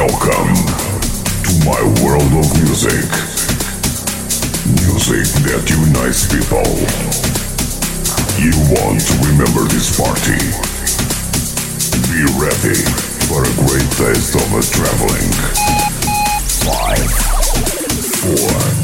Welcome to my world of music. Music that unites people. You want to remember this party. Be ready for a great taste of a traveling. Five, four,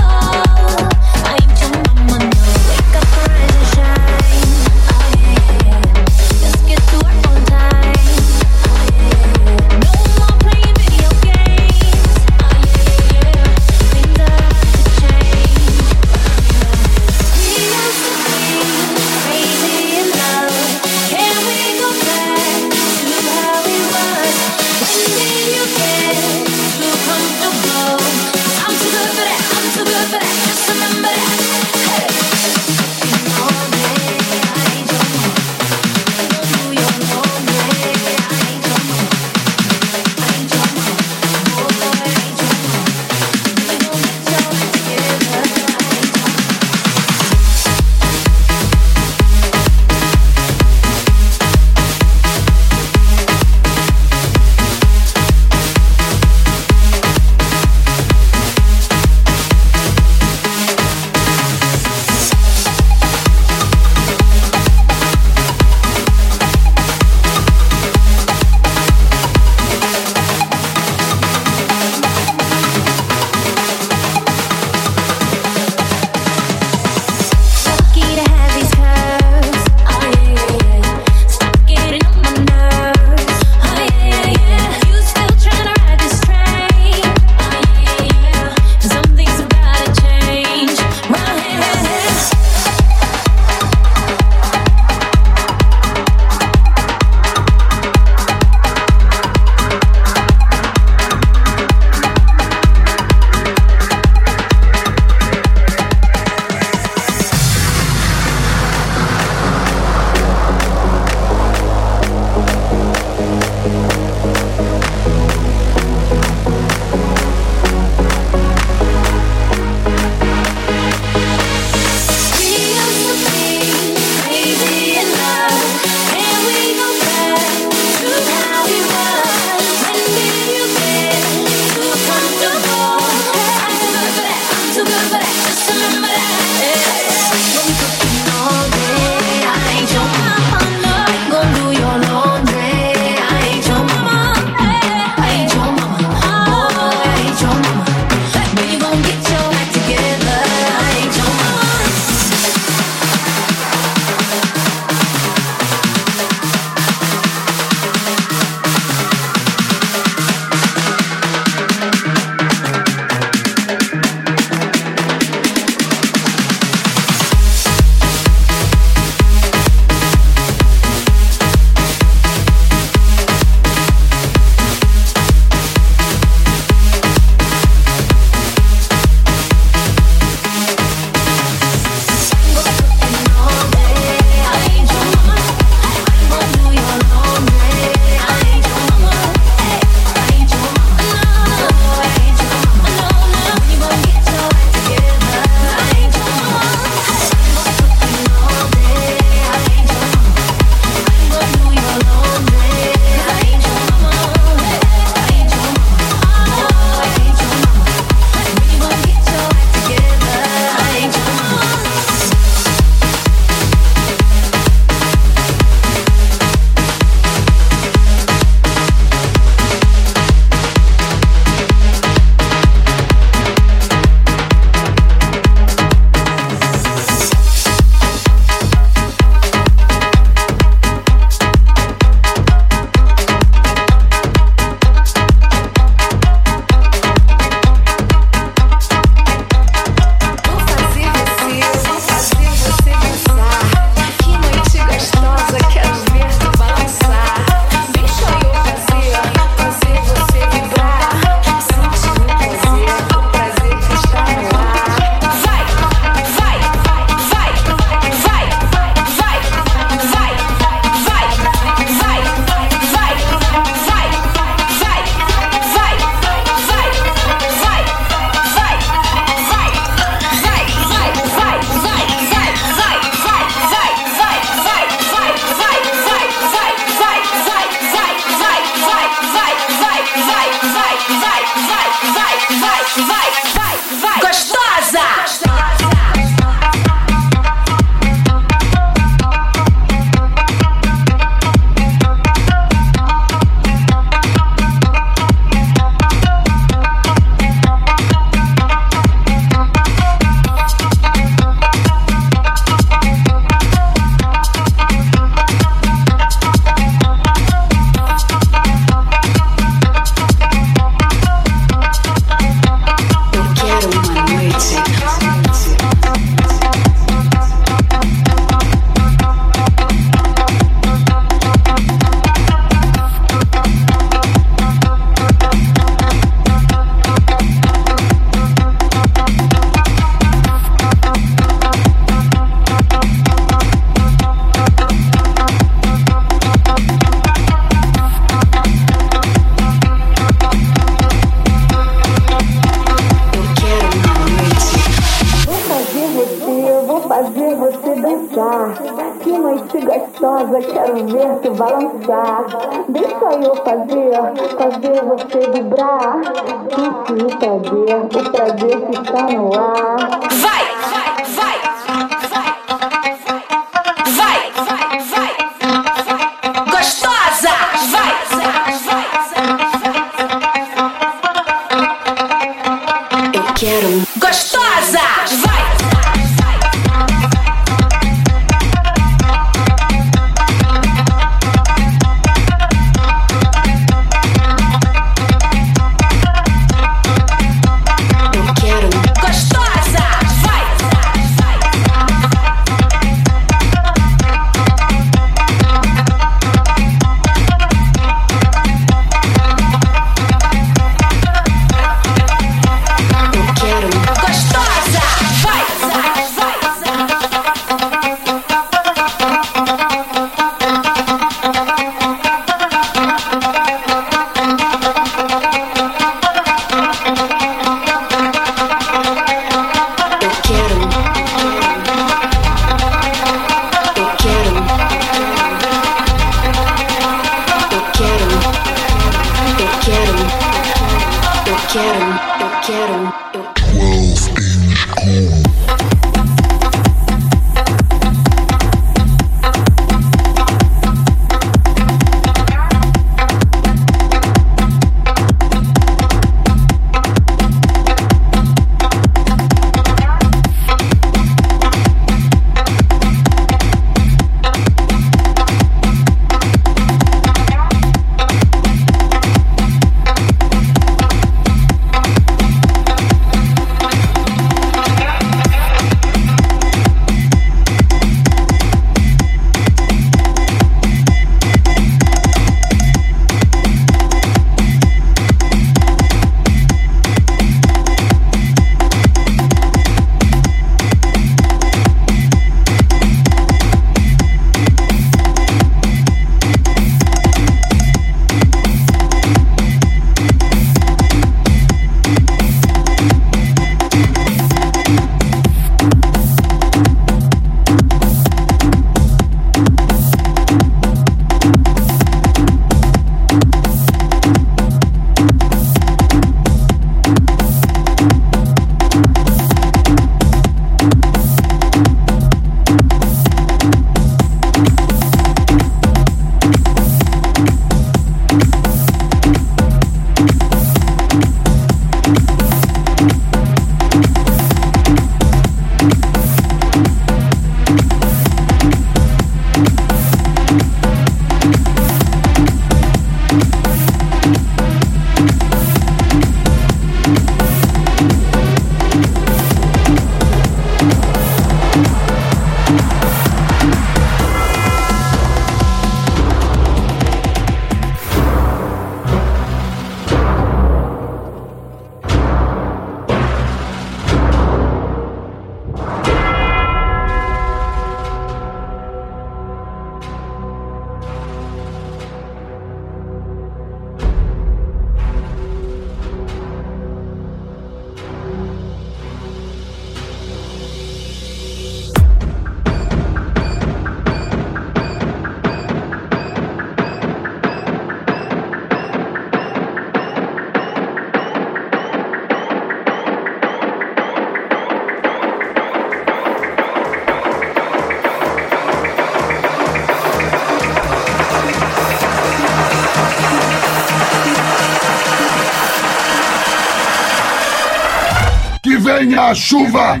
Γράνια Σούβα.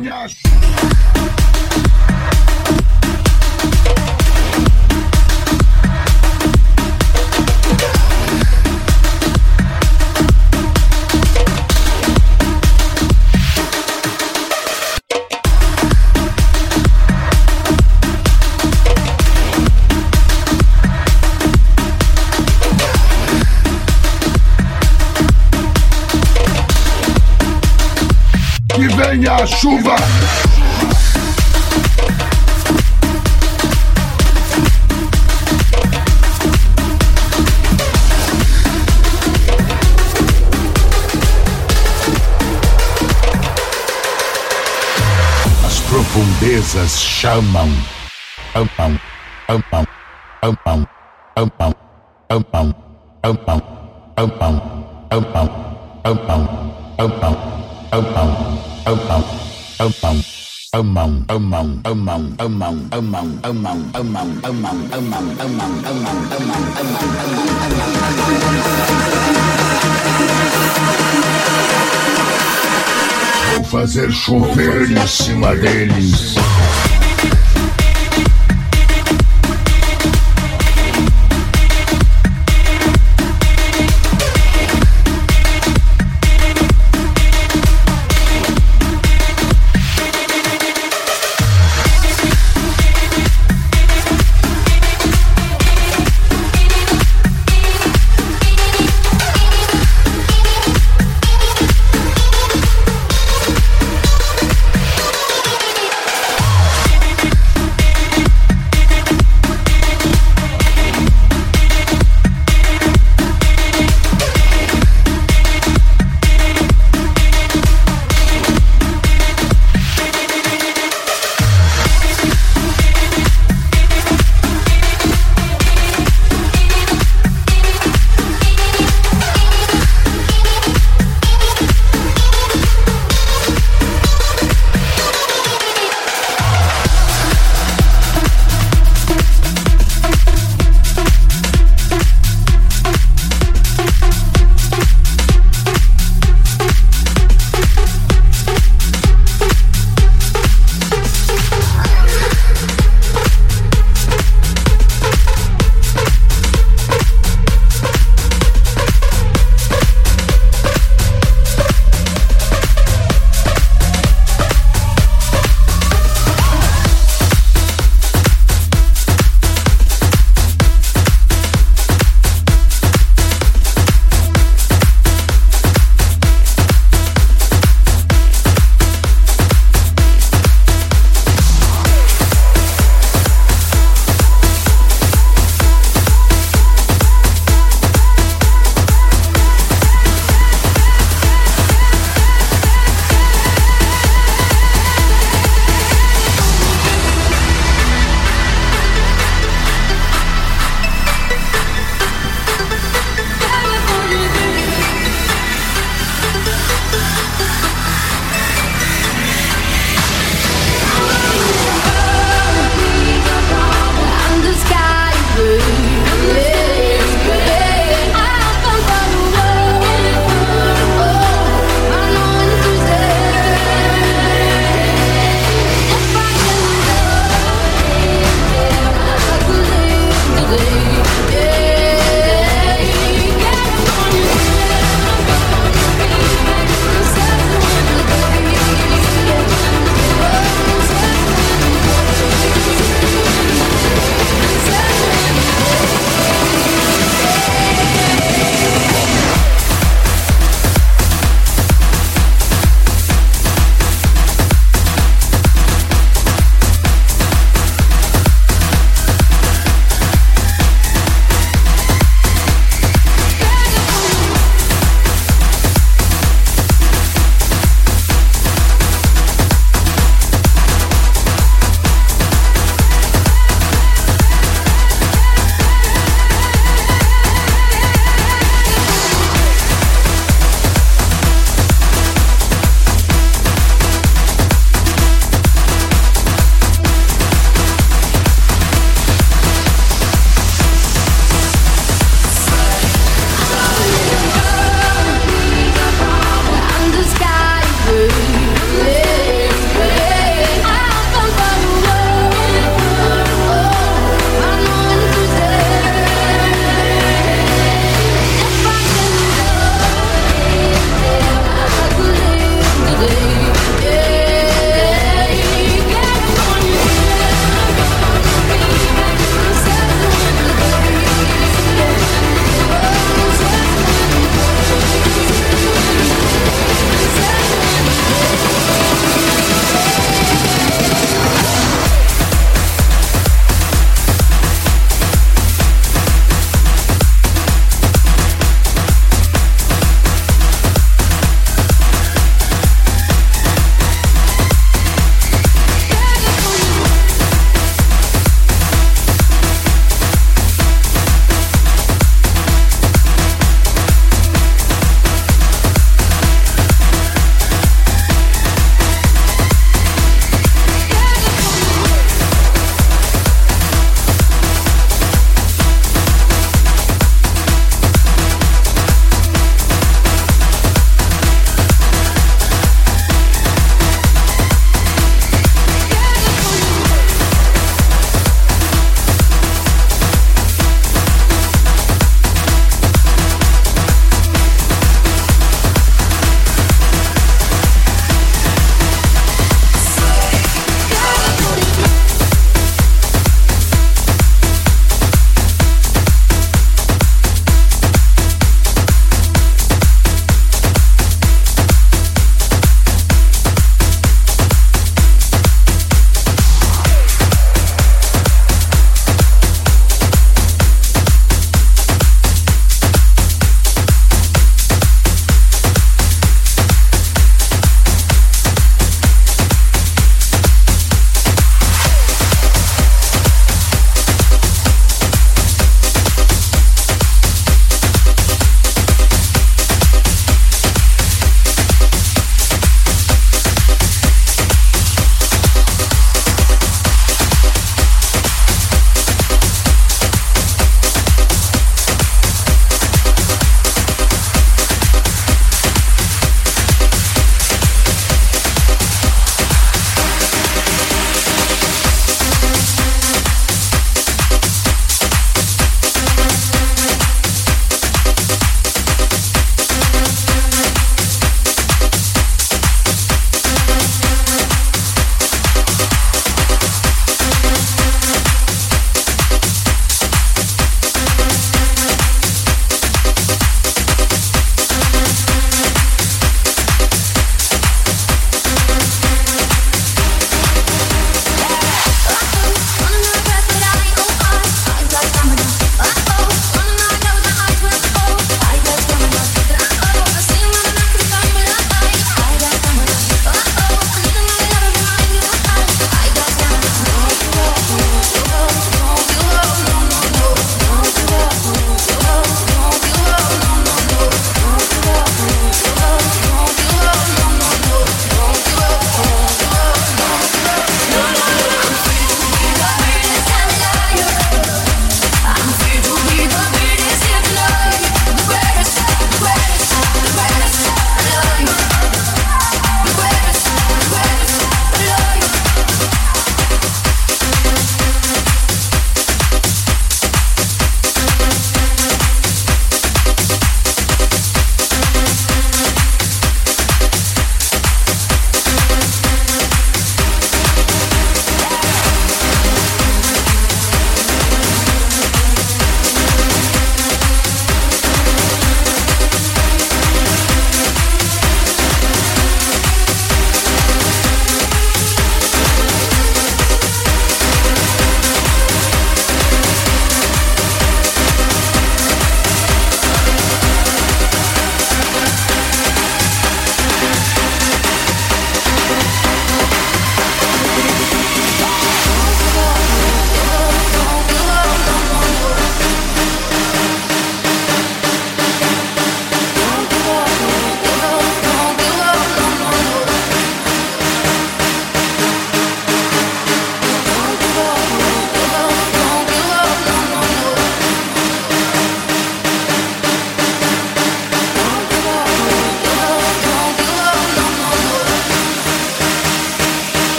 chuva. As profundezas chamam, Ampão, ampão, ampão, ampão, ampão. Vou fazer chover em cima deles.